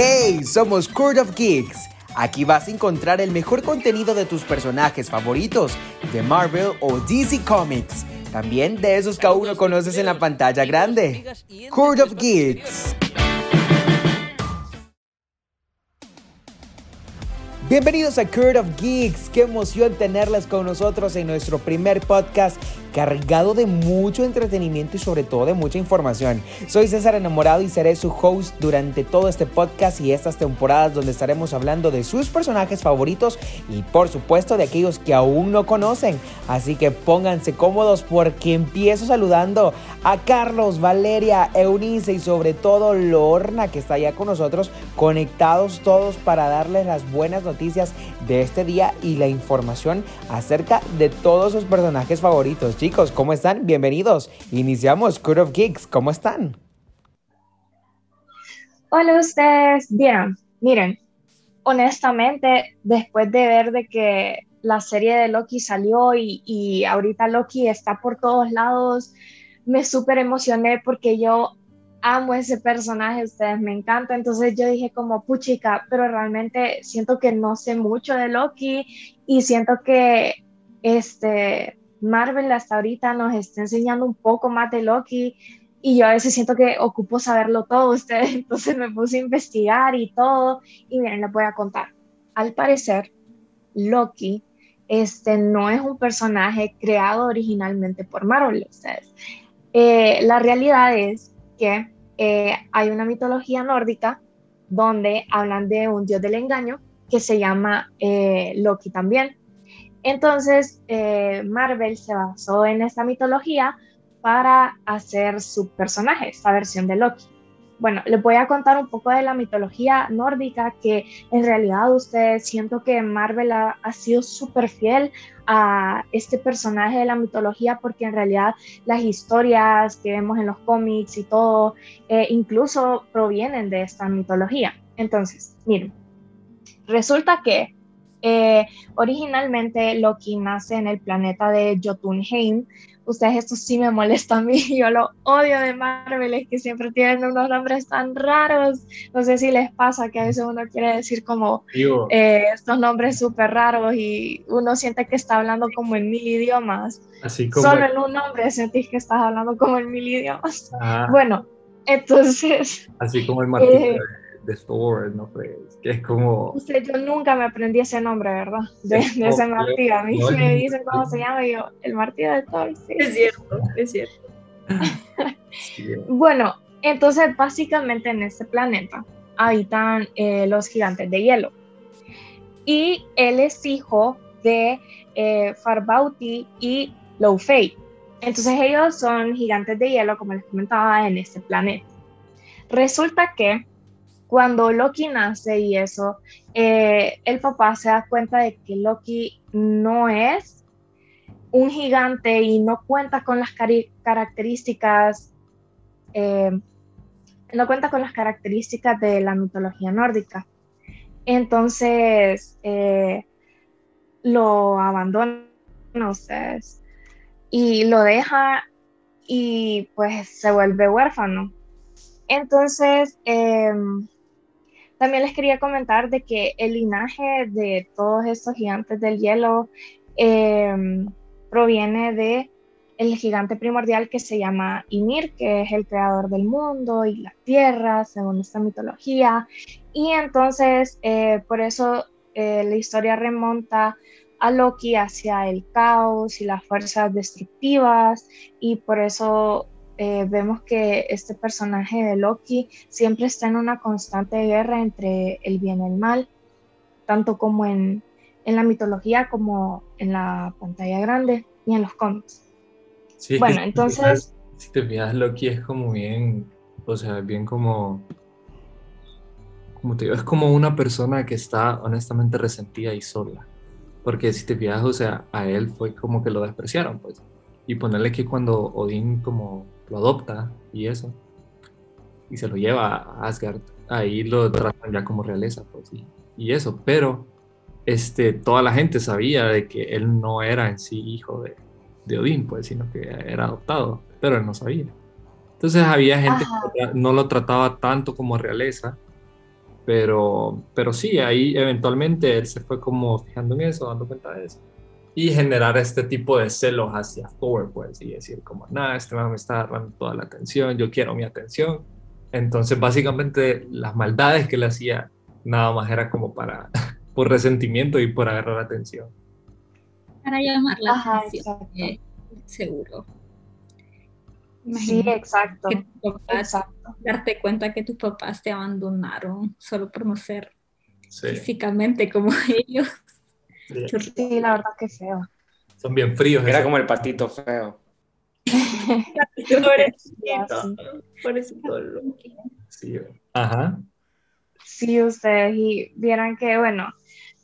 Hey, somos Court of Geeks. Aquí vas a encontrar el mejor contenido de tus personajes favoritos de Marvel o DC Comics. También de esos que aún no conoces en la pantalla grande. Court of Geeks. Bienvenidos a Court of Geeks. Qué emoción tenerles con nosotros en nuestro primer podcast cargado de mucho entretenimiento y sobre todo de mucha información. Soy César Enamorado y seré su host durante todo este podcast y estas temporadas donde estaremos hablando de sus personajes favoritos y por supuesto de aquellos que aún no conocen. Así que pónganse cómodos porque empiezo saludando a Carlos, Valeria, Eunice y sobre todo Lorna que está allá con nosotros conectados todos para darles las buenas noticias de este día y la información acerca de todos sus personajes favoritos. ¿Cómo están? Bienvenidos. Iniciamos Code of Geeks. ¿Cómo están? Hola ustedes. Bien, miren, honestamente, después de ver de que la serie de Loki salió y, y ahorita Loki está por todos lados, me súper emocioné porque yo amo ese personaje, ustedes me encanta, entonces yo dije como, puchica, pero realmente siento que no sé mucho de Loki y siento que este Marvel hasta ahorita nos está enseñando un poco más de Loki y yo a veces siento que ocupo saberlo todo ustedes, entonces me puse a investigar y todo y miren, les voy a contar. Al parecer, Loki este no es un personaje creado originalmente por Marvel, ustedes. Eh, la realidad es que eh, hay una mitología nórdica donde hablan de un dios del engaño que se llama eh, Loki también. Entonces, eh, Marvel se basó en esta mitología para hacer su personaje, esta versión de Loki. Bueno, les voy a contar un poco de la mitología nórdica, que en realidad ustedes siento que Marvel ha, sido súper fiel a este personaje de la mitología, porque en realidad las historias que vemos en los cómics y todo, eh, incluso provienen de esta mitología. Entonces, miren, resulta que eh, originalmente Loki nace en el planeta de Jotunheim. Ustedes esto sí me molesta a mí, yo lo odio de Marvel, es que siempre tienen unos nombres tan raros. No sé si les pasa que a veces uno quiere decir como eh, estos nombres súper raros y uno siente que está hablando como en mil idiomas. Así como Solo en un nombre sentís que estás hablando como en mil idiomas. Ah. Bueno, entonces... Así como el martillo. Eh, de Thor, no sé, que es como... Usted, yo nunca me aprendí ese nombre, ¿verdad? De, ese martillo. A mí me dicen cómo se llama y yo, el martillo de Thor. Sí. Es cierto, es cierto. bueno, entonces básicamente en este planeta habitan eh, los gigantes de hielo. Y él es hijo de eh, Farbauti y Loufei. Entonces ellos son gigantes de hielo, como les comentaba, en este planeta. Resulta que cuando Loki nace y eso, eh, el papá se da cuenta de que Loki no es un gigante y no cuenta con las características, eh, no cuenta con las características de la mitología nórdica. Entonces eh, lo abandona, ustedes, y lo deja y pues se vuelve huérfano. Entonces, em, también les quería comentar de que el linaje de todos estos gigantes del hielo em, proviene de el gigante primordial que se llama Ymir, que es el creador del mundo y la tierra, según esta mitología. Y entonces, eh, por eso eh, la historia remonta a Loki hacia el caos y las fuerzas destructivas, y por eso eh, vemos que este personaje de Loki siempre está en una constante guerra entre el bien y el mal, tanto como en, en la mitología como en la pantalla grande y en los cómics. Sí, bueno, entonces... si te fijas, Loki es como bien, o sea, bien como... Como te digo, es como una persona que está honestamente resentida y sola. Porque si te fijas, o sea, a él fue como que lo despreciaron, pues. Y ponerle que cuando Odín como lo adopta y eso, y se lo lleva a Asgard, ahí lo tratan ya como realeza, pues, y, eso, pero este, toda la gente sabía de que él no era en sí hijo de, de Odín, pues, sino que era adoptado, pero él no sabía. Entonces había gente que no lo trataba tanto como realeza, Pero, pero sí, ahí eventualmente él se fue como fijando en eso, dando cuenta de eso. Y generar este tipo de celos hacia Thor, pues, y decir como, nada, este man me está dando toda la atención, yo quiero mi atención. Entonces, básicamente, las maldades que le hacía, nada más era como para, por resentimiento y por agarrar atención. Para llamar la atención, eh, seguro. sí, exacto. Darte cuenta que tus papás te abandonaron solo por no ser físicamente como ellos. Sí. la verdad que feo. Son bien fríos. Era como el patito feo. Sí, ajá. Sí, ustedes y vieran que, bueno,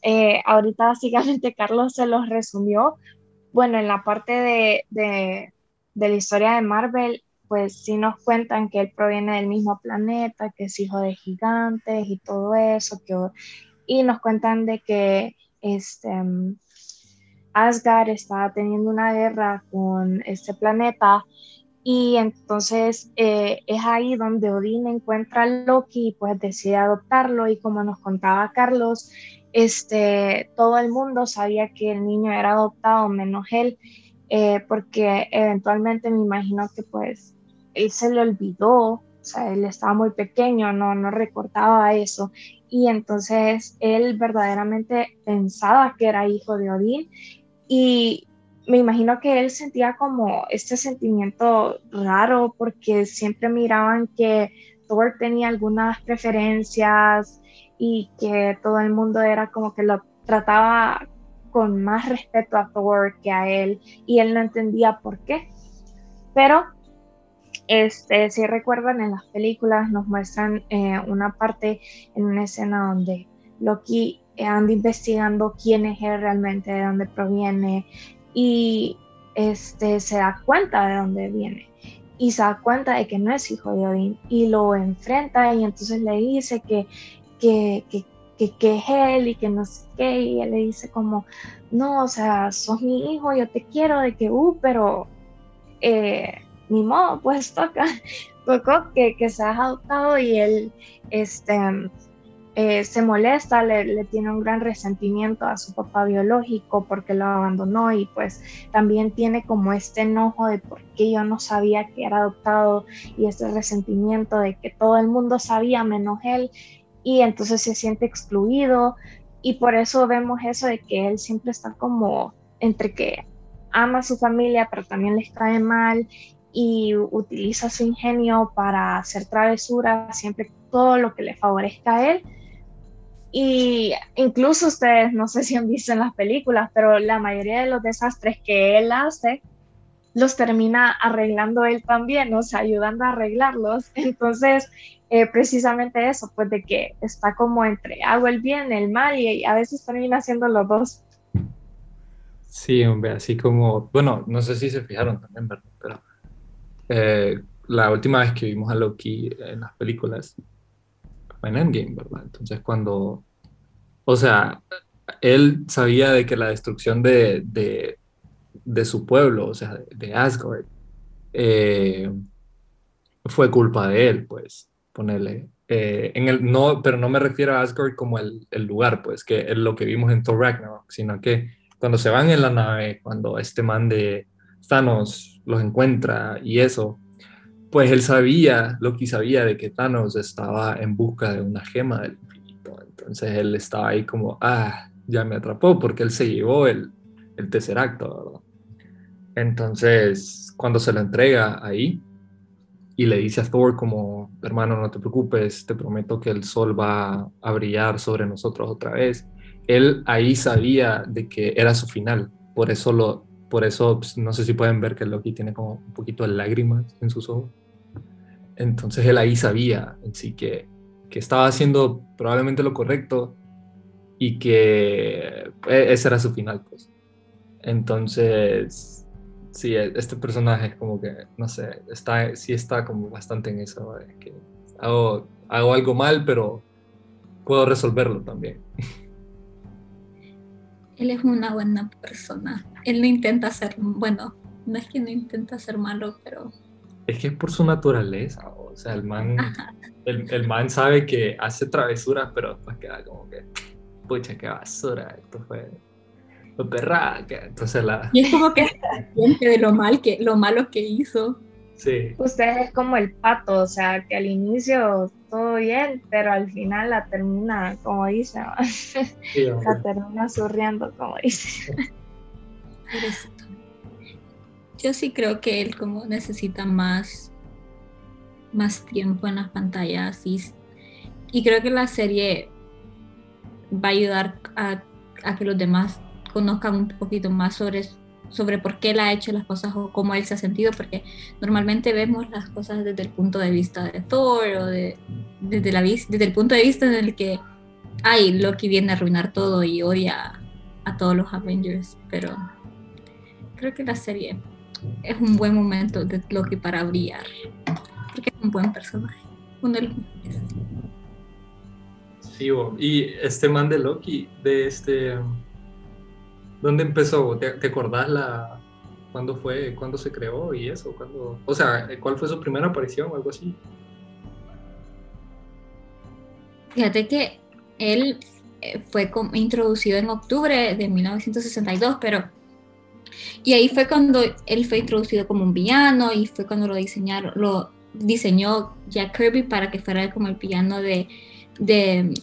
eh, ahorita básicamente Carlos se los resumió. Bueno, en la parte de, de, de, la historia de Marvel, pues sí nos cuentan que él proviene del mismo planeta, que es hijo de gigantes y todo eso, que, y nos cuentan de que este, Asgard está teniendo una guerra con este planeta y entonces eh, es ahí donde Odín encuentra a Loki y pues decide adoptarlo y como nos contaba Carlos, este, todo el mundo sabía que el niño era adoptado menos él, eh, porque eventualmente me imagino que pues él se le olvidó, o sea, él estaba muy pequeño, no, no recordaba eso y entonces él verdaderamente pensaba que era hijo de Odín y me imagino que él sentía como este sentimiento raro porque siempre miraban que Thor tenía algunas preferencias y que todo el mundo era como que lo trataba con más respeto a Thor que a él y él no entendía por qué. Pero este, si recuerdan en las películas nos muestran eh, una parte en una escena donde Loki anda investigando quién es él realmente, de dónde proviene y este, se da cuenta de dónde viene y se da cuenta de que no es hijo de Odín y lo enfrenta y entonces le dice que, que, que, que, es él y que no sé qué y él le dice como, no, o sea, sos mi hijo, yo te quiero de que, uh, pero... Eh, ni modo, pues toca, tocó que, que se ha adoptado y él este, eh, se molesta, le, tiene un gran resentimiento a su papá biológico porque lo abandonó y pues también tiene como este enojo de por qué yo no sabía que era adoptado y este resentimiento de que todo el mundo sabía menos él y entonces se siente excluido y por eso vemos eso de que él siempre está como entre que ama a su familia pero también les cae mal y utiliza su ingenio para hacer travesuras, siempre todo lo que le favorezca a él. Y incluso ustedes, no sé si han visto en las películas, pero la mayoría de los desastres que él hace, los termina arreglando él también, o sea, ayudando a arreglarlos. Entonces, eh, precisamente eso, pues de que está como entre hago el bien, el mal, y a veces termina haciendo los dos. Sí, hombre, así como, bueno, no sé si se fijaron también, ¿verdad? Pero eh, la última vez que vimos a Loki en las películas fue en Endgame, ¿verdad? Entonces cuando, o sea, él sabía de que la destrucción de, de, su pueblo, o sea, de Asgard, eh, fue culpa de él, pues, ponerle. Eh, en el, no, pero no me refiero a Asgard como el, el, lugar, pues, que es lo que vimos en Thor Ragnarok, sino que cuando se van en la nave, cuando este man de Thanos los encuentra y eso, pues él sabía, Loki sabía de que Thanos estaba en busca de una gema del infinito. Entonces él estaba ahí como, ah, ya me atrapó porque él se llevó el, el tercer acto, ¿verdad? Entonces, cuando se lo entrega ahí y le dice a Thor como, hermano, no te preocupes, te prometo que el sol va a brillar sobre nosotros otra vez, él ahí sabía de que era su final, por eso lo, por eso pues, no sé si pueden ver que Loki tiene como un poquito de lágrimas en sus ojos. Entonces él ahí sabía sí que, que estaba haciendo probablemente lo correcto y que e, ese era su final, pues. Entonces, sí, e, este personaje es como que, no sé, está, sí está como bastante en eso, que hago, hago algo mal, pero puedo resolverlo también. Él es una buena persona. Él no intenta ser, bueno, no es que no intenta ser malo, pero... Es que es por su naturaleza, o sea, el man el, el, man sabe que hace travesuras, pero pues queda como que, pucha, qué basura, esto fue perra, entonces la... Y es como que de lo, mal que, lo malo que hizo. Sí. Usted es como el pato, o sea, que al inicio todo bien, pero al final la termina, como dice, la termina surriendo, como dice. Yo sí creo que él como necesita más, más tiempo en las pantallas y, y creo que la serie va a ayudar a, a que los demás conozcan un poquito más sobre sobre por qué él ha hecho las cosas o cómo él se ha sentido, porque normalmente vemos las cosas desde el punto de vista de Thor o de, desde, la, desde el punto de vista en el que, ay, Loki viene a arruinar todo y odia a todos los Avengers, pero creo que la serie es un buen momento de Loki para brillar, porque es un buen personaje, uno de los mejores. Sí, y este man de Loki, de este ¿Dónde empezó? ¿Te, acordás la, cuándo fue, cuándo se creó y eso? ¿Cuándo, o sea, ¿cuál fue su primera aparición o algo así? Fíjate que él eh, fue introducido en octubre de 1962, pero... Y ahí fue cuando él fue introducido como un villano y fue cuando lo diseñaron, lo diseñó Jack Kirby para que fuera como el villano de, de,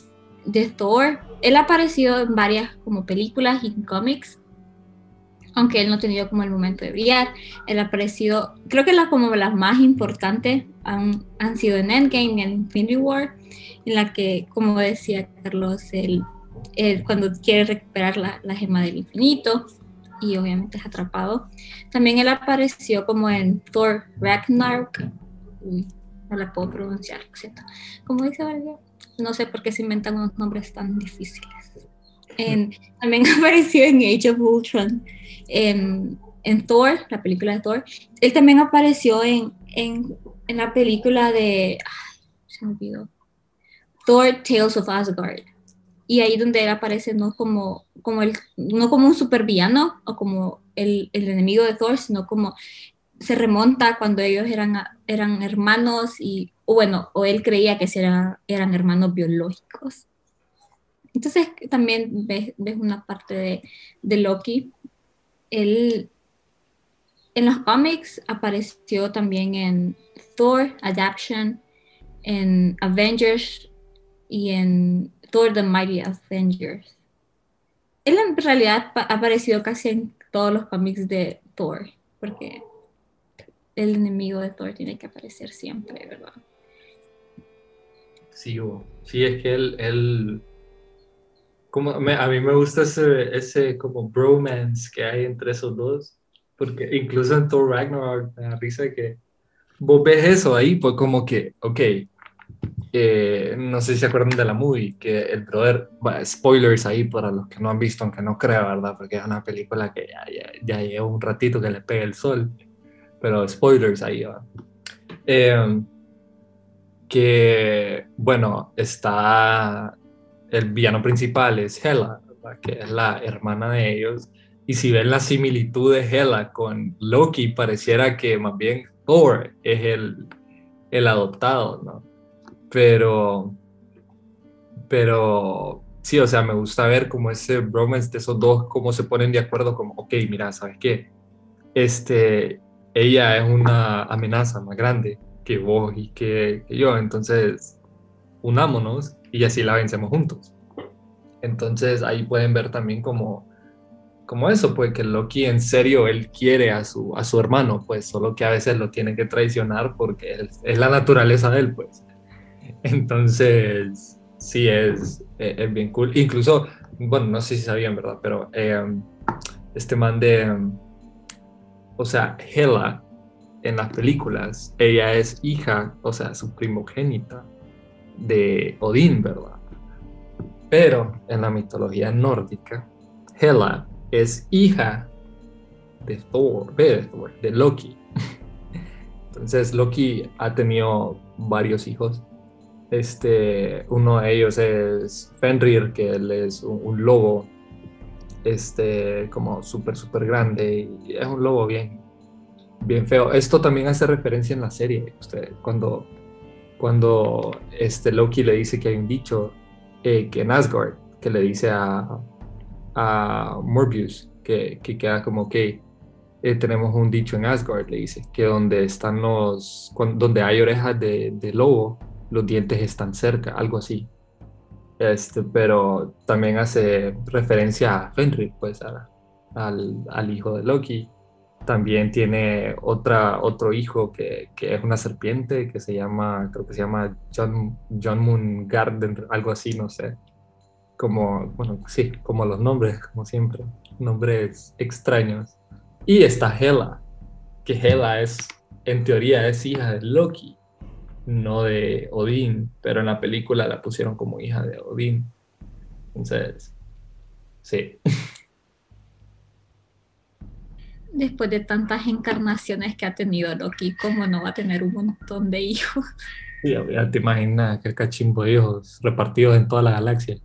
de Thor él ha aparecido en varias como películas y cómics, aunque él no ha tenido como el momento de brillar. Él ha aparecido, creo que las como las más importantes han, han sido en Endgame y en Infinity War, en la que, como decía Carlos, él, cuando quiere recuperar la, la, gema del infinito y obviamente es atrapado. También él apareció como en Thor Ragnarok. Uy, no la puedo pronunciar, ¿cierto? Como dice Valeria no sé por qué se inventan unos nombres tan difíciles. también apareció en Age of Ultron, en, Thor, la película de Thor. Él también apareció en, en, en la película de. se me olvidó. Thor Tales of Asgard. Y ahí donde él aparece no como, como, el, no como un supervillano o como el, el enemigo de Thor, sino como se remonta cuando ellos eran, eran hermanos y o bueno, o él creía que eran, hermanos biológicos. Entonces también ves, una parte de, de, Loki. Él en los cómics apareció también en Thor Adaption, en Avengers y en Thor the Mighty Avengers. Él en realidad ha aparecido casi en todos los cómics de Thor, porque el enemigo de Thor tiene que aparecer siempre, ¿verdad? Sí, es que él, él como a mí me gusta ese, ese como bromance que hay entre esos dos, porque incluso en Thor Ragnarok me da risa que vos ves eso ahí, pues como que, ok, eh, no sé si se acuerdan de la movie, que el brother, spoilers ahí para los que no han visto, aunque no creo, ¿verdad? Porque es una película que ya, ya, ya lleva un ratito que le pega el sol, pero spoilers ahí, ¿verdad? Eh, que, bueno, está el villano principal es Hela, que es la hermana de ellos. Y si ven la similitud de Hela con Loki, pareciera que más bien Thor es el, el adoptado, ¿no? Pero, pero sí, o sea, me gusta ver como ese bromance de esos dos, cómo se ponen de acuerdo, como, ok, mira, ¿sabes qué? Este, ella es una amenaza más grande que vos y que, yo. Entonces, unámonos y así la vencemos juntos. Entonces ahí pueden ver también como, como eso, pues que Loki en serio, él quiere a su, a su hermano, pues solo que a veces lo tiene que traicionar porque es, la naturaleza de él, pues. Entonces, sí, es, es, bien cool. Incluso, bueno, no sé si sabían, ¿verdad? Pero eh, este man de, o sea, Hela en las películas, ella es hija, o sea, su primogénita de Odín, ¿verdad? Pero en la mitología nórdica, Hela es hija de Thor, de, de Loki. Entonces Loki ha tenido varios hijos. Este, uno de ellos es Fenrir, que él es un, un lobo, este, como súper, súper grande y es un lobo bien, bien feo. Esto también hace referencia en la serie, usted, cuando, cuando este Loki le dice que hay un dicho eh, que en Asgard, que le dice a, a Morbius, que, que queda como que eh, tenemos un dicho en Asgard, le dice, que donde están los, donde hay orejas de, de, lobo, los dientes están cerca, algo así. Este, pero también hace referencia a Fenrir, pues al, al, hijo de Loki. También tiene otra, otro hijo que, que, es una serpiente que se llama, creo que se llama John, John Moon Garden, algo así, no sé. Como, bueno, sí, como los nombres, como siempre, nombres extraños. Y está Hela, que Hela es, en teoría, es hija de Loki, no de Odín, pero en la película la pusieron como hija de Odín. Entonces, sí. Después de tantas encarnaciones que ha tenido Loki, ¿cómo no va a tener un montón de hijos? Sí, ya te imaginas que el cachimbo de hijos repartidos en toda la galaxia.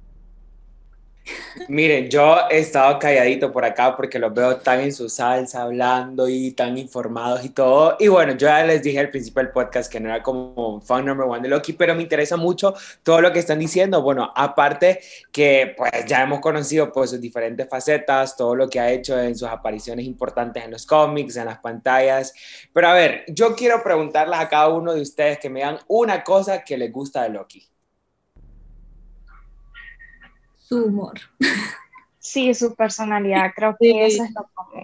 Miren, yo he estado calladito por acá porque los veo tan en su salsa, hablando y tan informados y todo. Y bueno, yo ya les dije al principio del podcast que no era como fan number one de Loki, pero me interesa mucho todo lo que están diciendo. Bueno, aparte que pues ya hemos conocido pues sus diferentes facetas, todo lo que ha hecho en sus apariciones importantes en los cómics, en las pantallas. Pero a ver, yo quiero preguntarles a cada uno de ustedes que me digan una cosa que les gusta de Loki su humor. Sí, su personalidad, creo que eso es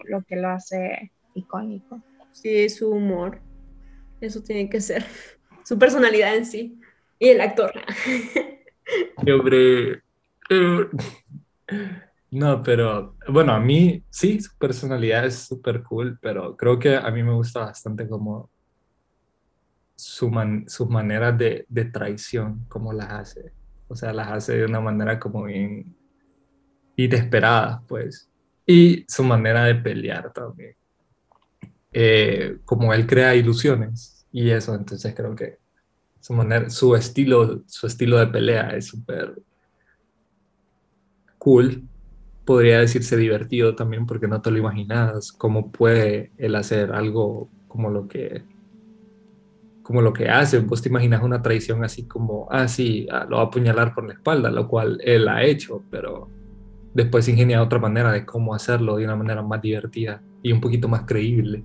lo, que lo hace icónico. Sí, su humor, eso tiene que ser, su personalidad en sí, y el actor. Hombre, eh, no, pero bueno, a mí sí, su personalidad es súper cool, pero creo que a mí me gusta bastante como su sus maneras de, de traición, como las hace o sea, las hace de una manera como bien inesperada, pues. Y su manera de pelear también. Eh, como él crea ilusiones y eso, entonces creo que su, manera, su, estilo, su estilo de pelea es súper cool. Podría decirse divertido también porque no te lo imaginas cómo puede él hacer algo como lo que como lo que hace. Vos te imaginas una traición así como, ah, sí, ah, lo va a apuñalar por la espalda, lo cual él ha hecho, pero después ingenia otra manera de cómo hacerlo de una manera más divertida y un poquito más creíble.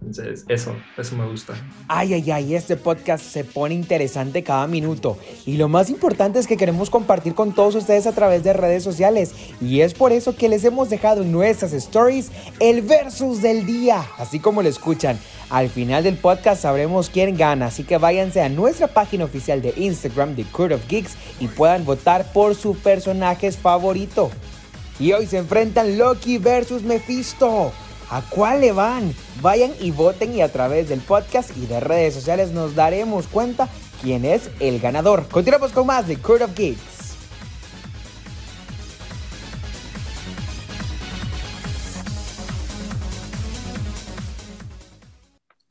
Entonces, eso, eso me gusta. Ay, ay, ay, este podcast se pone interesante cada minuto. Y lo más importante es que queremos compartir con todos ustedes a través de redes sociales. Y es por eso que les hemos dejado en nuestras stories el versus del día, así como lo escuchan. Al final del podcast sabremos quién gana, así que váyanse a nuestra página oficial de Instagram de Court of Geeks y puedan votar por su personaje favorito. Y hoy se enfrentan Loki versus Mephisto. ¿A cuál le van? Vayan y voten y a través del podcast y de redes sociales nos daremos cuenta quién es el ganador. Continuamos con más de Court of Geeks.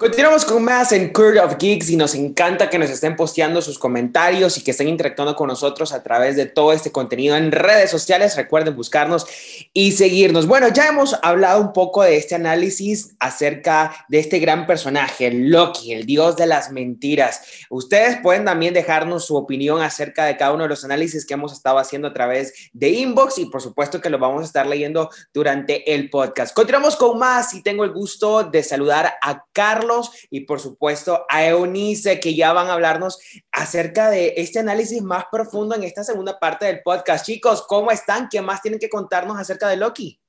Continuamos con más en Curve of Geeks y nos encanta que nos estén posteando sus comentarios y que estén interactuando con nosotros a través de todo este contenido en redes sociales. Recuerden buscarnos y seguirnos. Bueno, ya hemos hablado un poco de este análisis acerca de este gran personaje, Loki, el dios de las mentiras. Ustedes pueden también dejarnos su opinión acerca de cada uno de los análisis que hemos estado haciendo a través de inbox y por supuesto que lo vamos a estar leyendo durante el podcast. Continuamos con más y tengo el gusto de saludar a Carlos y por supuesto a Eunice que ya van a hablarnos acerca de este análisis más profundo en esta segunda parte del podcast. Chicos, ¿cómo están? ¿Qué más tienen que contarnos acerca de Loki?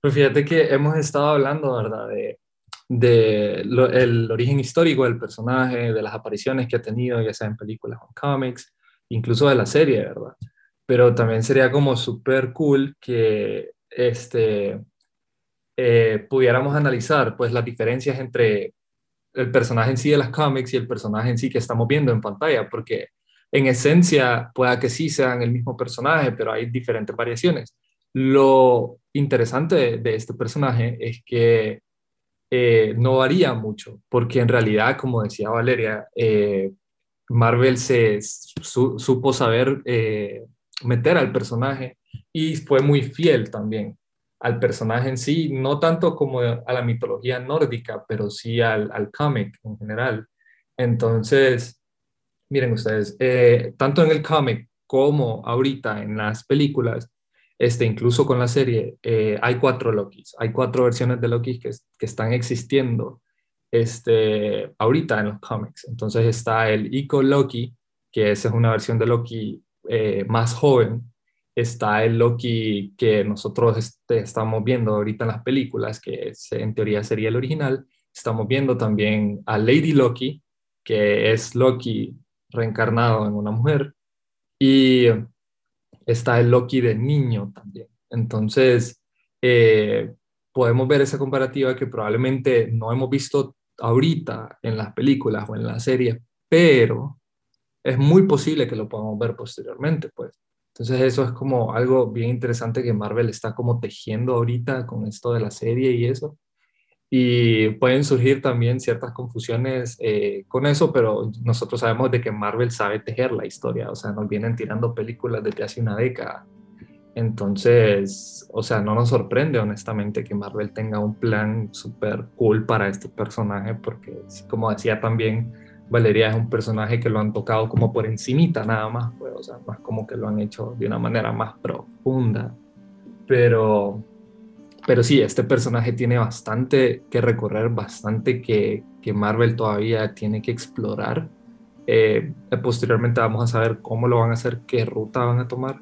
Pues fíjate que hemos estado hablando, ¿verdad? De, de el origen histórico del personaje, de las apariciones que ha tenido, ya sea en películas o en cómics, incluso de la serie, ¿verdad? Pero también sería como súper cool que este, eh, pudiéramos analizar pues las diferencias entre el personaje en sí de las cómics y el personaje en sí que estamos viendo en pantalla, porque en esencia pueda que sí sean el mismo personaje, pero hay diferentes variaciones. Lo interesante de, este personaje es que eh, no varía mucho, porque en realidad, como decía Valeria, eh, Marvel se supo saber meter al personaje y fue muy fiel también al personaje en sí, no tanto como a la mitología nórdica, pero sí al, al cómic en general. Entonces, Miren ustedes, eh, tanto en el cómic como ahorita en las películas, este, incluso con la serie, eh, hay cuatro Lokis, hay cuatro versiones de Loki que, que están existiendo este, ahorita en los cómics. Entonces está el Ico Loki, que esa es una versión de Loki eh, más joven. Está el Loki que nosotros estamos viendo ahorita en las películas, que en teoría sería el original. Estamos viendo también a Lady Loki, que es Loki reencarnado en una mujer. Y está el Loki de niño también. Entonces, eh, podemos ver esa comparativa que probablemente no hemos visto ahorita en las películas o en la serie, pero es muy posible que lo podamos ver posteriormente, pues. Entonces eso es como algo bien interesante que Marvel está como tejiendo ahorita con esto de la serie y eso. Y pueden surgir también ciertas confusiones eh, con eso, pero nosotros sabemos de que Marvel sabe tejer la historia, o sea, nos vienen tirando películas desde hace una década. Entonces, o sea, no nos sorprende honestamente que Marvel tenga un plan súper cool para este personaje, porque como decía también Valeria, es un personaje que lo han tocado como por encimita nada más, pues, o sea, más como que lo han hecho de una manera más profunda. Pero, pero sí, este personaje tiene bastante que recorrer, bastante que, que Marvel todavía tiene que explorar. Eh, posteriormente vamos a saber cómo lo van a hacer, qué ruta van a tomar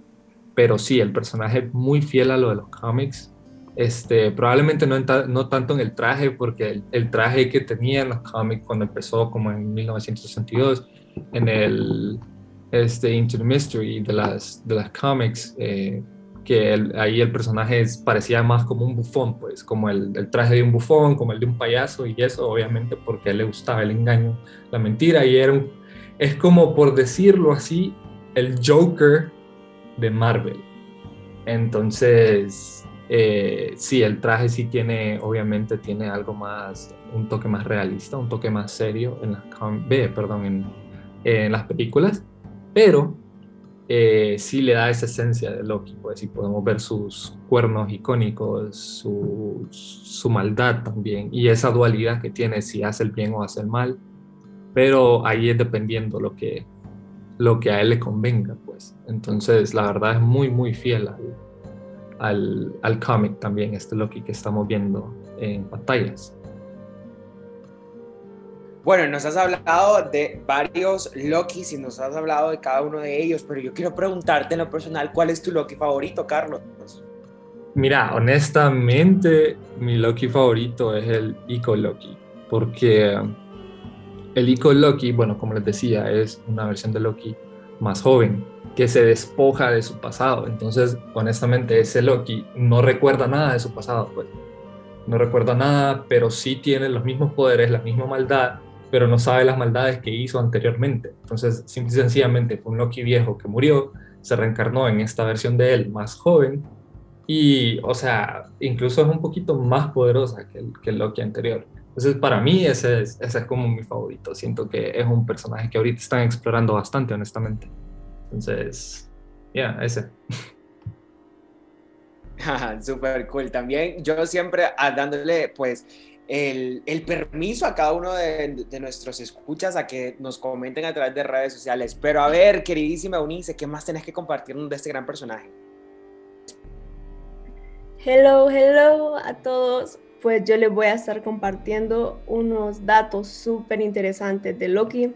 pero sí, el personaje muy fiel a lo de los cómics. Este, probablemente no, tanto en el traje, porque el, traje que tenía en los cómics cuando empezó como en 1962, en el este, Into the Mystery de las, de las cómics, eh, que ahí el personaje parecía más como un bufón, pues como el, el, traje de un bufón, como el de un payaso, y eso obviamente porque le gustaba el engaño, la mentira, y era un, es como por decirlo así, el Joker de Marvel. Entonces, eh, sí, el traje sí tiene, obviamente tiene algo más, un toque más realista, un toque más serio en las, perdón, en, las películas, pero eh, sí le da esa esencia de Loki, pues sí podemos ver sus cuernos icónicos, su, maldad también, y esa dualidad que tiene si hace el bien o hace el mal, pero ahí es dependiendo lo que, lo que a él le convenga, pues. Entonces, la verdad es muy, muy fiel al, al, cómic también, este Loki que estamos viendo en pantallas. Bueno, nos has hablado de varios Lokis y nos has hablado de cada uno de ellos, pero yo quiero preguntarte en lo personal, ¿cuál es tu Loki favorito, Carlos? Mira, honestamente, mi Loki favorito es el Ico Loki, porque el Ico Loki, bueno, como les decía, es una versión de Loki más joven que se despoja de su pasado. Entonces, honestamente, ese Loki no recuerda nada de su pasado, pues. No recuerda nada, pero sí tiene los mismos poderes, la misma maldad, pero no sabe las maldades que hizo anteriormente. Entonces, simple y sencillamente fue un Loki viejo que murió, se reencarnó en esta versión de él más joven y, o sea, incluso es un poquito más poderosa que el, Loki anterior. Entonces, para mí, es, ese es como mi favorito. Siento que es un personaje que ahorita están explorando bastante, honestamente. Entonces, ya, yeah, ese. Súper cool. También yo siempre ah, dándole, pues, el, el, permiso a cada uno de, de, nuestros escuchas a que nos comenten a través de redes sociales. Pero a ver, queridísima Unice, ¿qué más tenés que compartirnos de este gran personaje? Hello, hello a todos pues yo les voy a estar compartiendo unos datos súper interesantes de Loki,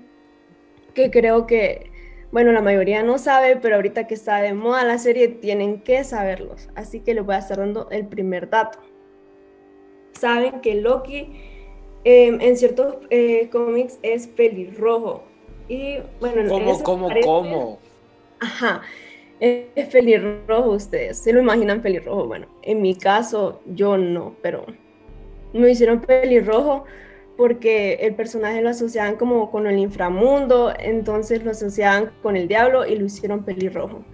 que creo que, bueno, la mayoría no sabe, pero ahorita que está de moda la serie tienen que saberlos. Así que les voy a estar dando el primer dato. Saben que Loki em, en ciertos eh, cómics es pelirrojo. Y bueno, ¿Cómo, cómo, cómo? Ajá es pelirrojo ustedes, se lo imaginan pelirrojo. Bueno, en mi caso yo no, pero me hicieron pelirrojo porque el personaje lo asociaban como con el inframundo, entonces lo asociaban con el diablo y lo hicieron pelirrojo.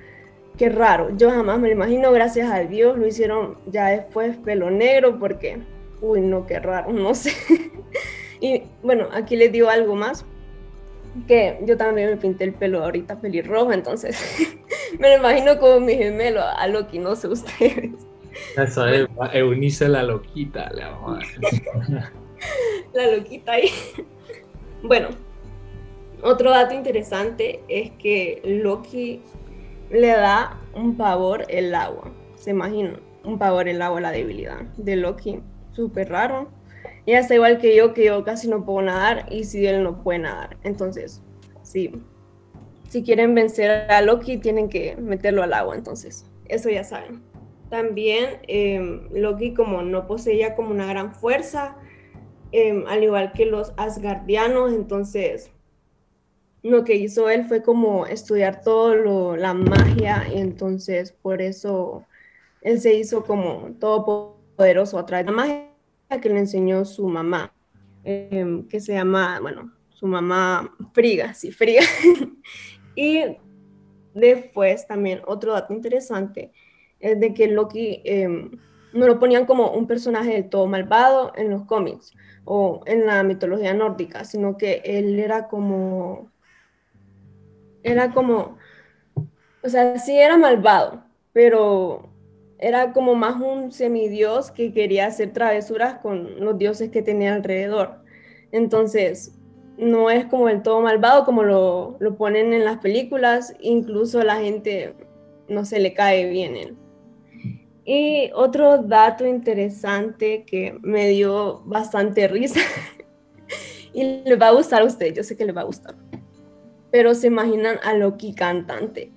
Qué raro, yo jamás me lo imagino, gracias a Dios lo hicieron ya después pelo negro porque, uy, no, qué raro, no sé. y bueno, aquí les digo algo más, que yo también me pinté el pelo ahorita pelirrojo, entonces me lo imagino como mi gemelo a Loki, no sé ustedes. Eso es, Eunice la loquita, la La loquita ahí. Bueno, otro dato interesante es que Loki le da un pavor el agua. Se imagina, un pavor el agua, la debilidad de Loki. Súper raro. Y hasta igual que yo, que yo casi no puedo nadar y si él no puede nadar. Entonces, sí. Si quieren vencer a Loki, tienen que meterlo al agua. Entonces, eso ya saben. También em, Loki, como no poseía como una gran fuerza, em, al igual que los Asgardianos, entonces lo que hizo él fue como estudiar todo lo, la magia y entonces por eso él se hizo como todo poderoso a través de la magia que le enseñó su mamá, em, que se llama, bueno, su mamá Friga, sí, Friga. y después también otro dato interesante es de que Loki em, no lo ponían como un personaje del todo malvado en los cómics o en la mitología nórdica, sino que él era como era como, o sea, sí era malvado, pero era como más un semidios que quería hacer travesuras con los dioses que tenía alrededor. Entonces, no es como el todo malvado como lo, lo ponen en las películas, incluso la gente no se le cae bien él. Y otro dato interesante que me dio bastante risa y le va a gustar a usted, yo sé que le va a gustar pero se imaginan a Loki cantante.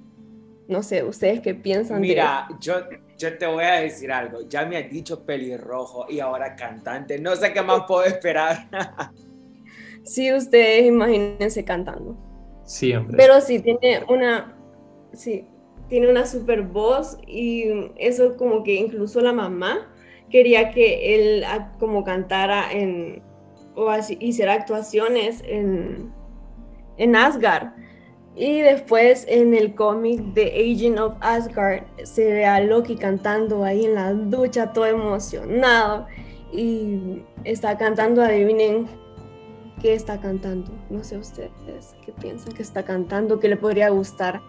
No sé, ¿ustedes qué piensan? Mira, yo, yo te voy a decir algo. Ya me has dicho pelirrojo y ahora cantante. No sé qué más puedo esperar. sí, ustedes imagínense cantando. Siempre. Pero sí, tiene una, sí, tiene una super voz y eso como que incluso la mamá quería que él como cantara en, o así, hiciera actuaciones en, en Asgard. Y después en el cómic de Agent of Asgard se ve a Loki cantando ahí en la ducha, todo emocionado. Y está cantando, adivinen qué está cantando. No sé ustedes qué piensan que está cantando, qué le podría gustar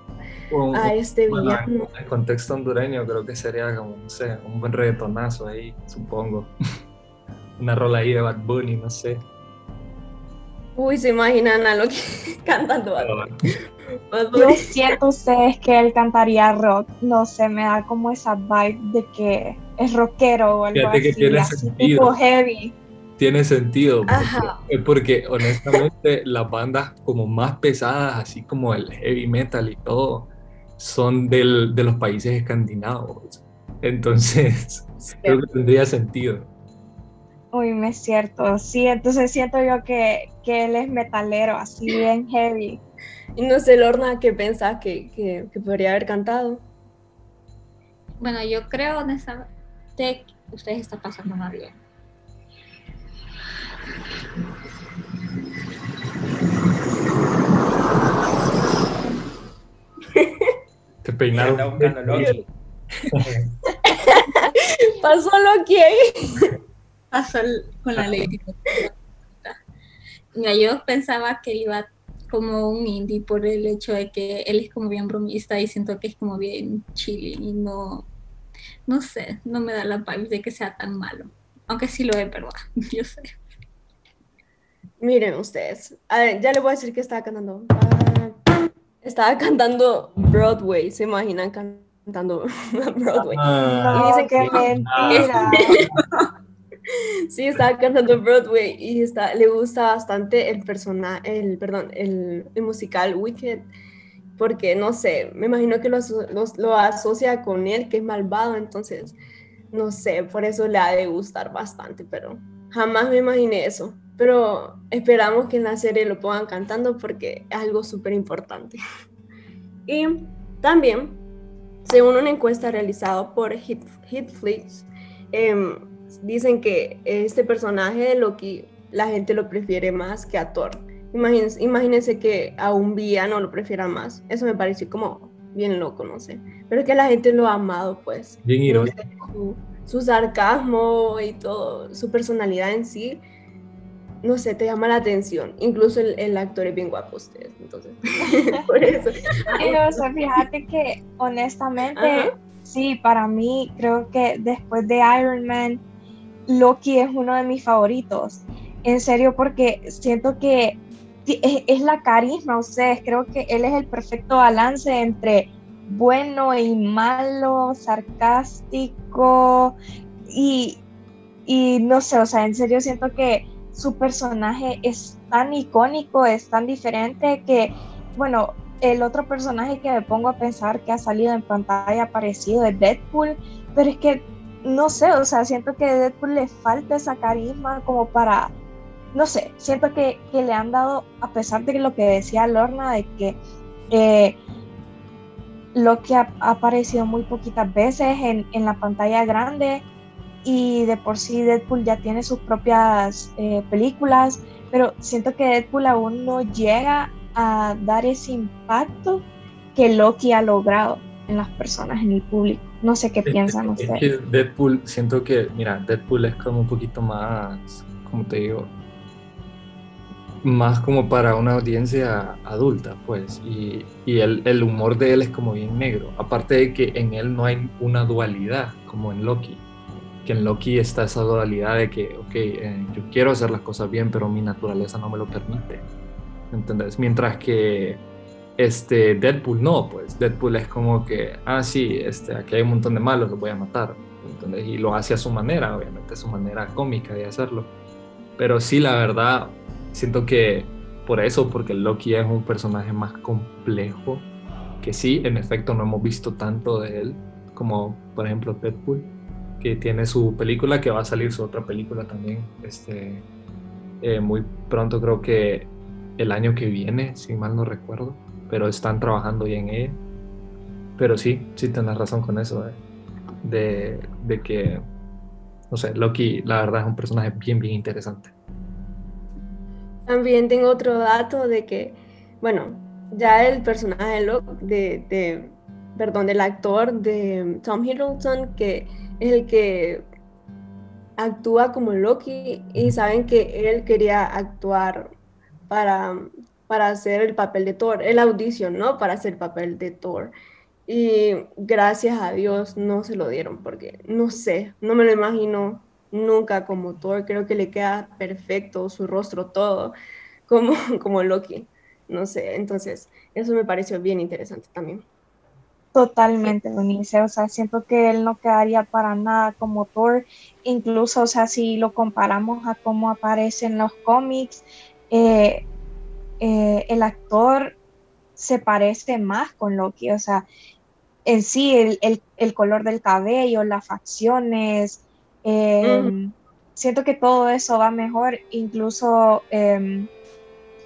a este villano. En el contexto hondureño creo que sería como, no sé, un buen reggaetonazo ahí, supongo. Una rola ahí de Bad Bunny, no sé. Uy, se imaginan a lo que cantando Yo siento ustedes que él cantaría rock, no sé, me da como esa vibe de que es rockero o algo así, tiene sentido. heavy. Tiene sentido, porque, porque honestamente las bandas como más pesadas, así como el heavy metal y todo, son del, de los países escandinavos. Entonces, creo que tendría sentido. Uy, me es cierto. Sí, entonces siento yo que, él es metalero, así bien heavy. Y no sé, Lorna, ¿qué pensás que, que, podría haber cantado? Bueno, yo creo honestamente que ustedes están pasando más bien. Te peinaron. Pasó Loki ahí pasó con la ley. Mira, yo pensaba que iba como un indie por el hecho de que él es como bien bromista y siento que es como bien chilling y no, no sé, no me da la vibe de que sea tan malo. Aunque sí lo es, pero yo sé. Miren ustedes, ya le voy a decir que estaba cantando. Estaba cantando Broadway, ¿se imaginan cantando Broadway? Ah. y dicen que mentira. Sí, estaba cantando Broadway y está, le gusta bastante el personaje, el, perdón, el, musical Wicked, porque no sé, me imagino que lo, lo, asocia con él, que es malvado, entonces, no sé, por eso le ha de gustar bastante, pero jamás me imaginé eso. Pero esperamos que en la serie lo pongan cantando porque es algo súper importante. Y también, según una encuesta realizada por Hit, Hitflix, eh, dicen que este personaje de Loki la gente lo prefiere más que a Thor. Imagínense, imagínense que a un villano lo prefiera más. Eso me pareció como bien loco, no sé. Pero es que la gente lo ha amado, pues. Bien irónico. su, sarcasmo y todo, su personalidad en sí, no sé, te llama la atención. Incluso el, actor es bien guapo, ustedes, entonces. por eso. o sea, fíjate que honestamente, sí, para mí, creo que después de Iron Man Loki es uno de mis favoritos. En serio, porque siento que es, la carisma, ustedes, creo que él es el perfecto balance entre bueno y malo, sarcástico y, y no sé, o sea, en serio siento que su personaje es tan icónico, es tan diferente que, bueno, el otro personaje que me pongo a pensar que ha salido en pantalla parecido es Deadpool, pero es que no sé, o sea, siento que a Deadpool le falta esa carisma como para, no sé, siento que, le han dado, a pesar de lo que decía Lorna, de que eh, lo que ha, aparecido muy poquitas veces en, la pantalla grande y de por sí Deadpool ya tiene sus propias eh, películas, pero siento que Deadpool aún no llega a dar ese impacto que Loki ha logrado en las personas, en el público. No sé qué piensan ustedes. Deadpool, siento que, mira, Deadpool es como un poquito más, como te digo, más como para una audiencia adulta, pues, y, y el, el, humor de él es como bien negro, aparte de que en él no hay una dualidad como en Loki, que en Loki está esa dualidad de que, ok, eh, yo quiero hacer las cosas bien, pero mi naturaleza no me lo permite. ¿entendés? Mientras que este Deadpool no, pues Deadpool es como que, ah, sí, este, aquí hay un montón de malos, los voy a matar, ¿entendés? Y lo hace a su manera, obviamente, su manera cómica de hacerlo. Pero sí, la verdad, siento que por eso, porque Loki es un personaje más complejo, que sí, en efecto, no hemos visto tanto de él, como por ejemplo Deadpool, que tiene su película, que va a salir su otra película también, este, eh, muy pronto creo que el año que viene, si mal no recuerdo, pero están trabajando ya en ella. Pero sí, sí tienes razón con eso, eh, de, de que, no sé, Loki la verdad es un personaje bien, bien interesante. También tengo otro dato de que, bueno, ya el personaje de, de, perdón, del actor de Tom Hiddleston, que el que actúa como Loki, y saben que él quería actuar para, para hacer el papel de Thor. El audición, ¿no? Para hacer el papel de Thor. Y gracias a Dios no se lo dieron porque no sé, no me lo imagino nunca como Thor. Creo que le queda perfecto su rostro todo como, como Loki. No sé, entonces eso me pareció bien interesante también. Totalmente, Eunice. O sea, siento que él no quedaría para nada como Thor. Incluso, o sea, si lo comparamos a cómo aparece en los cómics, eh, eh, el actor se parece más con Loki, o sea, en sí el, color del cabello, las facciones, em, siento que todo eso va mejor, incluso em,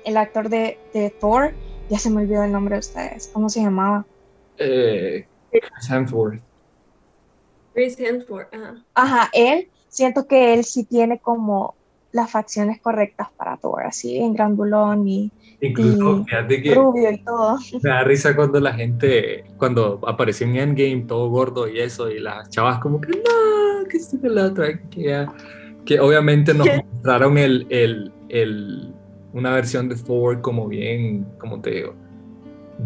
el actor de, Thor, ya se me olvidó el nombre de ustedes, ¿cómo se llamaba? Eh, Chris Hemsworth. Chris Hemsworth, ajá. Ajá, él, siento que él sí tiene como las facciones correctas para Thor, así en grandulón y, Incluso, que rubio y todo. Me da risa cuando la gente, cuando apareció en Endgame todo gordo y eso, y las chavas como que no, que esto que la otra, que, que obviamente nos mostraron el, el, el, una versión de Thor como bien, como te digo,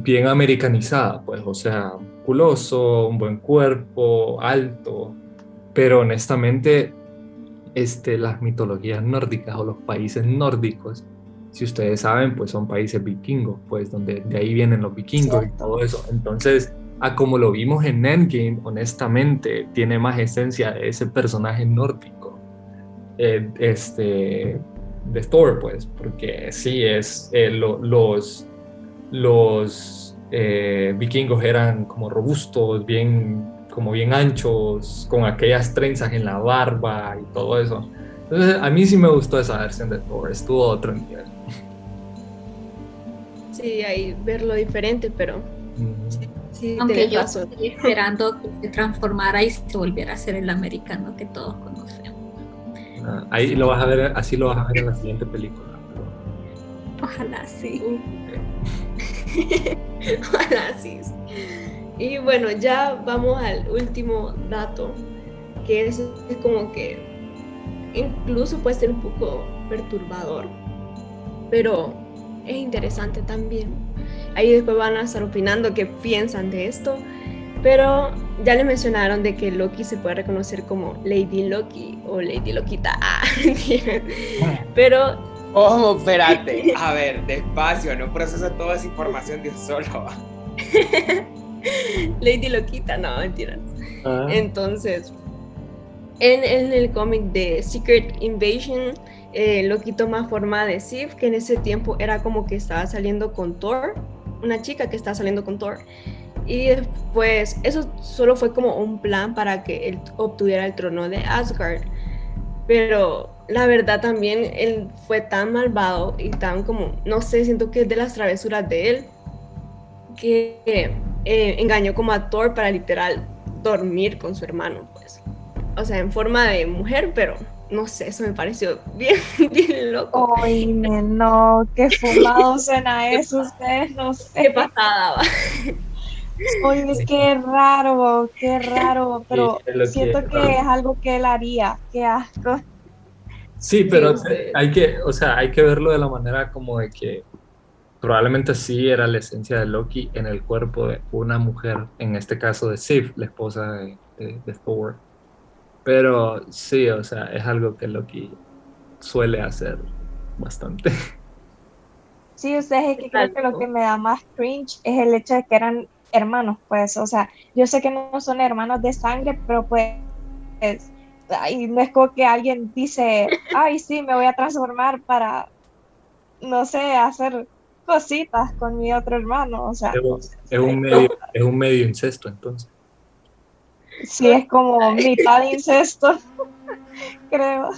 bien americanizada, pues, o sea, musculoso, un buen cuerpo, alto, pero honestamente este, las mitologías nórdicas o los países nórdicos, si ustedes saben, pues son países vikingos, pues donde de ahí vienen los vikingos y todo eso. Entonces, a como lo vimos en Endgame, honestamente, tiene más esencia de ese personaje nórdico, eh, este, de Thor, pues, porque sí, es, eh, los, los eh, vikingos eran como robustos, bien como bien anchos, con aquellas trenzas en la barba y todo eso. Entonces, a mí sí me gustó esa versión de Thor, estuvo otro nivel. Sí, ahí verlo diferente, pero sí, Aunque yo estoy esperando que se transformara y se volviera a ser el americano que todos conocemos. Ah, ahí lo vas a ver, así lo vas a ver en la siguiente película. Ojalá sí. Ojalá sí. Y bueno, ya vamos al último dato, que es, como que incluso puede ser un poco perturbador, pero es interesante también. Ahí después van a estar opinando qué piensan de esto, pero ya le mencionaron de que Loki se puede reconocer como Lady Loki o Lady Lokita, ah, pero ¿Cómo? Espérate. A ver, despacio, no procesa toda esa información de un solo. Lady Loquita, no, mentira. Ah. Entonces, en, el cómic de Secret Invasion, eh, Loki toma forma de Sif, que en ese tiempo era como que estaba saliendo con Thor, una chica que estaba saliendo con Thor. Y después, eso solo fue como un plan para que él obtuviera el trono de Asgard. Pero la verdad también él fue tan malvado y tan como, no sé, siento que es de las travesuras de él, que eh, engañó como a Thor para literal dormir con su hermano, pues. O sea, en forma de mujer, pero no sé, eso me pareció bien, bien loco. Ay, no, qué fumado suena eso, ustedes no sé. Qué pasada, va. Oye, qué raro, qué raro, pero siento que es algo que él haría, qué asco. Sí, pero hay que, o sea, hay que verlo de la manera como de que probablemente sí era la esencia de Loki en el cuerpo de una mujer, en este caso de Sif, la esposa de, de, Thor. Pero sí, o sea, es algo que Loki suele hacer bastante. Sí, ustedes es que creo que lo que me da más cringe es el hecho de que eran hermanos, pues, o sea, yo sé que no son hermanos de sangre, pero pues, ay, no es como que alguien dice, ay, sí, me voy a transformar para, no sé, hacer cositas con mi otro hermano, o sea. Es un, medio, es un medio incesto, entonces. Sí, es como mitad incesto, creo.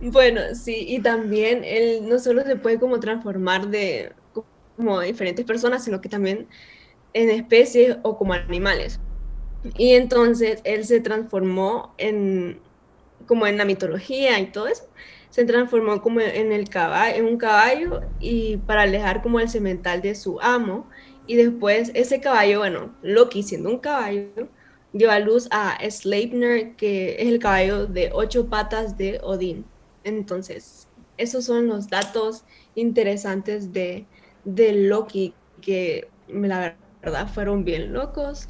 Bueno, sí, y también él no solo se puede como transformar de como diferentes personas, sino que también en especies o como animales. Y entonces él se transformó en, como en la mitología y todo eso, se transformó como en, el caballo, en un caballo y para alejar como el cemental de su amo. Y después ese caballo, bueno, Loki siendo un caballo, dio a luz a Sleipner, que es el caballo de ocho patas de Odín. Entonces, esos son los datos interesantes de, de Loki que la verdad fueron bien locos,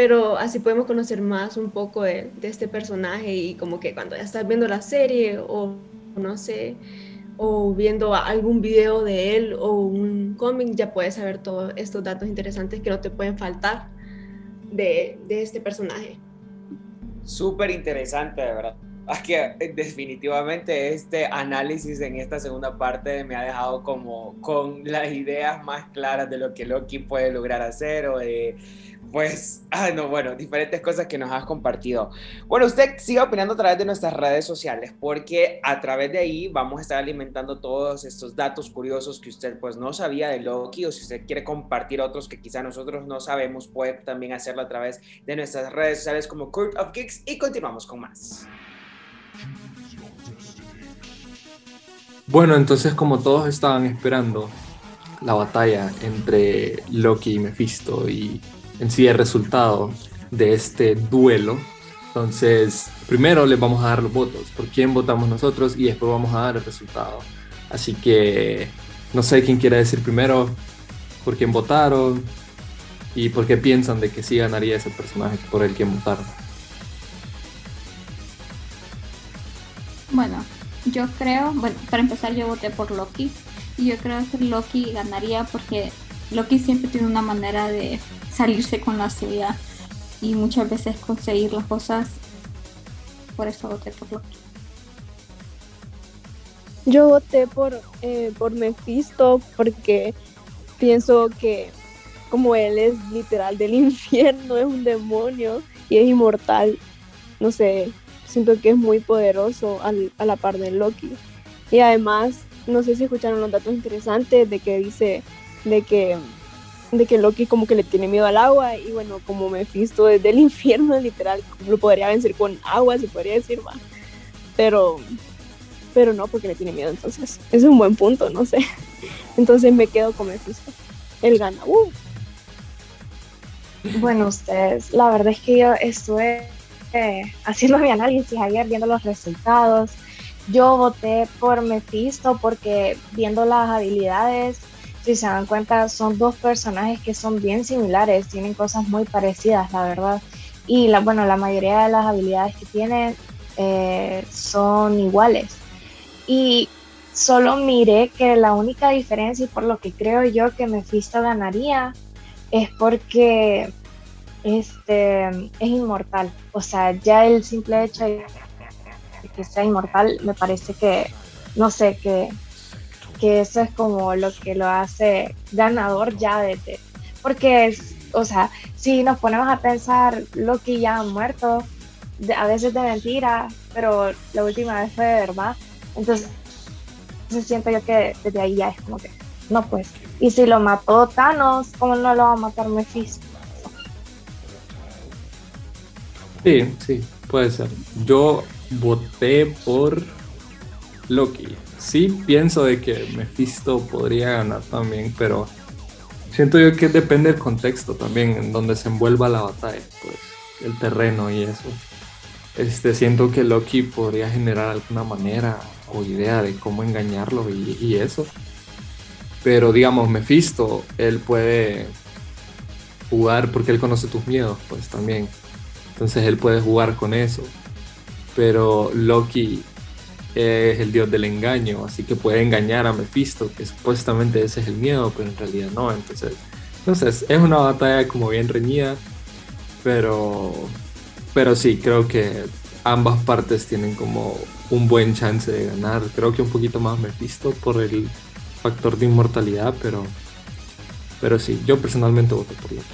pero así podemos conocer más un poco de, este personaje y como que cuando ya estás viendo la serie o no sé, o viendo algún video de él o un cómic, ya puedes saber todos estos datos interesantes que no te pueden faltar de, de este personaje. Súper interesante, de verdad que eh, definitivamente este análisis en esta segunda parte me ha dejado como con las ideas más claras de lo que Loki puede lograr hacer o de pues, ah, no, bueno, diferentes cosas que nos has compartido. Bueno, usted siga opinando a través de nuestras redes sociales, porque a través de ahí vamos a estar alimentando todos estos datos curiosos que usted pues no sabía de Loki, o si usted quiere compartir otros que quizá nosotros no sabemos, puede también hacerlo a través de nuestras redes sociales como Court of Geeks y continuamos con más. Bueno, entonces como todos estaban esperando la batalla entre Loki y Mephisto y en sí el resultado de este duelo, entonces primero les vamos a dar los votos, por quién votamos nosotros y después vamos a dar el resultado. Así que no sé quién quiere decir primero por quién votaron y por qué piensan de que sí ganaría ese personaje por el que votaron. Bueno, yo creo, bueno, para empezar yo voté por Loki y yo creo que Loki ganaría porque Loki siempre tiene una manera de salirse con la suya y muchas veces conseguir las cosas. Por eso voté por Loki. Yo voté por, eh, por Mephisto porque pienso que como él es literal del infierno, es un demonio y es inmortal, no sé, siento que es muy poderoso a la par de Loki. Y además, no sé si escucharon los datos interesantes de que dice de que, de que Loki como que le tiene miedo al agua y bueno, como Mephisto desde el infierno, literal, lo podría vencer con agua, se podría decir, más. Pero, pero no, porque le tiene miedo, entonces, es un buen punto, no sé. Entonces me quedo con Mephisto. Él gana. Uh. Bueno, ustedes, la verdad es que yo estuve haciendo mi análisis ayer, viendo los resultados, yo voté por Mephisto porque viendo las habilidades, si se dan cuenta, son dos personajes que son bien similares, tienen cosas muy parecidas, la verdad. Y la, bueno, la mayoría de las habilidades que tienen eh, son iguales. Y solo miré que la única diferencia y por lo que creo yo que Mephisto ganaría es porque este es inmortal. O sea, ya el simple hecho de que sea inmortal me parece que, no sé, que, que eso es como lo que lo hace ganador ya de, porque es, o sea, si nos ponemos a pensar Loki ya ha muerto, a veces de mentira, pero la última vez fue de verdad. Entonces, se siento yo que desde ahí ya es como que, no pues. Y si lo mató Thanos, ¿cómo no lo va a matar Mephisto? Sí, sí, puede ser. Yo voté por Loki. Sí pienso de que Mephisto podría ganar también, pero siento yo que depende del contexto también, en donde se envuelva la batalla, pues, el terreno y eso. Este, siento que Loki podría generar alguna manera o idea de cómo engañarlo y, eso. Pero digamos, Mephisto, él puede jugar porque él conoce tus miedos, pues también. Entonces él puede jugar con eso. Pero Loki es el dios del engaño, así que puede engañar a Mephisto, que supuestamente ese es el miedo, pero en realidad no. Entonces, entonces es una batalla como bien reñida, pero, pero sí, creo que ambas partes tienen como un buen chance de ganar. Creo que un poquito más Mephisto por el factor de inmortalidad, pero, pero sí, yo personalmente voto por Loki.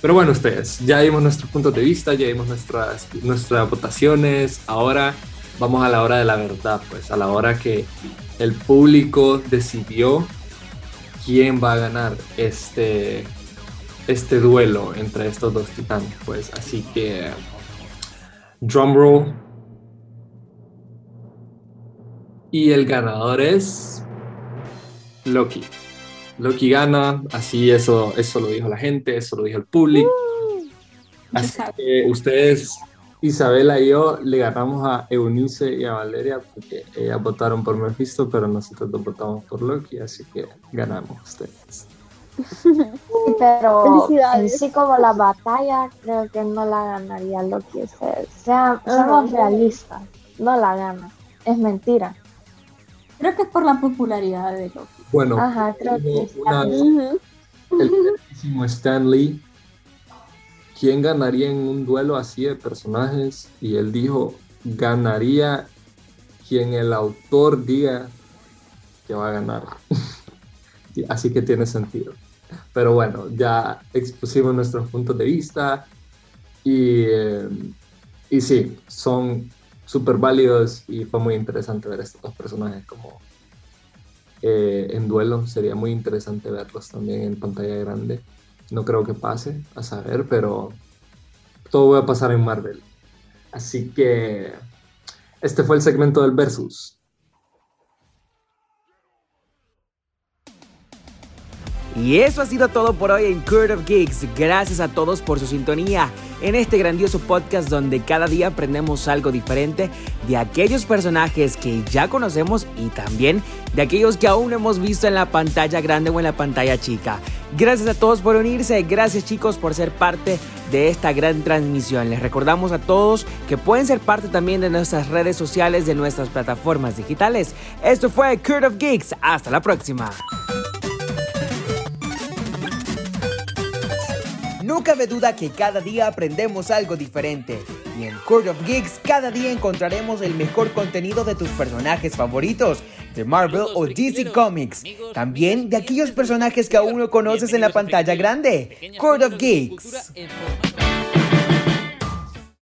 Pero bueno, ustedes, ya dimos nuestros puntos de vista, ya dimos nuestras, nuestras votaciones. Ahora vamos a la hora de la verdad, pues a la hora que el público decidió quién va a ganar este, este duelo entre estos dos titanes. Pues así que, drumroll. Y el ganador es Loki. Loki gana, así eso, eso lo dijo la gente, eso lo dijo el público. Uh, así que ustedes, Isabela y yo, le ganamos a Eunice y a Valeria porque ellas votaron por Mephisto, pero nosotros votamos por Loki, así que ganamos ustedes. pero sí como la batalla creo que no la ganaría Loki. sea, seamos realistas, no la gana. Es mentira. Creo que es por la popularidad de Loki. Bueno, el queridísimo Stan Lee, ¿quién ganaría en un duelo así de personajes? Y él dijo, ganaría quien el autor diga que va a ganar. así que tiene sentido. Pero bueno, ya expusimos nuestros puntos de vista y, eh, y sí, son súper válidos y fue muy interesante ver estos dos personajes como eh, en duelo. Sería muy interesante verlos también en pantalla grande. No creo que pase, a saber, pero todo va a pasar en Marvel. Así que este fue el segmento del versus. Y eso ha sido todo por hoy en Court of Geeks. Gracias a todos por su sintonía en este grandioso podcast donde cada día aprendemos algo diferente de aquellos personajes que ya conocemos y también de aquellos que aún hemos visto en la pantalla grande o en la pantalla chica. Gracias a todos por unirse, gracias chicos por ser parte de esta gran transmisión. Les recordamos a todos que pueden ser parte también de nuestras redes sociales, de nuestras plataformas digitales. Esto fue Court of Geeks, hasta la próxima. No cabe duda que cada día aprendemos algo diferente. Y en Court of Geeks cada día encontraremos el mejor contenido de tus personajes favoritos, de Marvel o DC Comics. También de aquellos personajes que aún no conoces en la pantalla grande. Court of Geeks.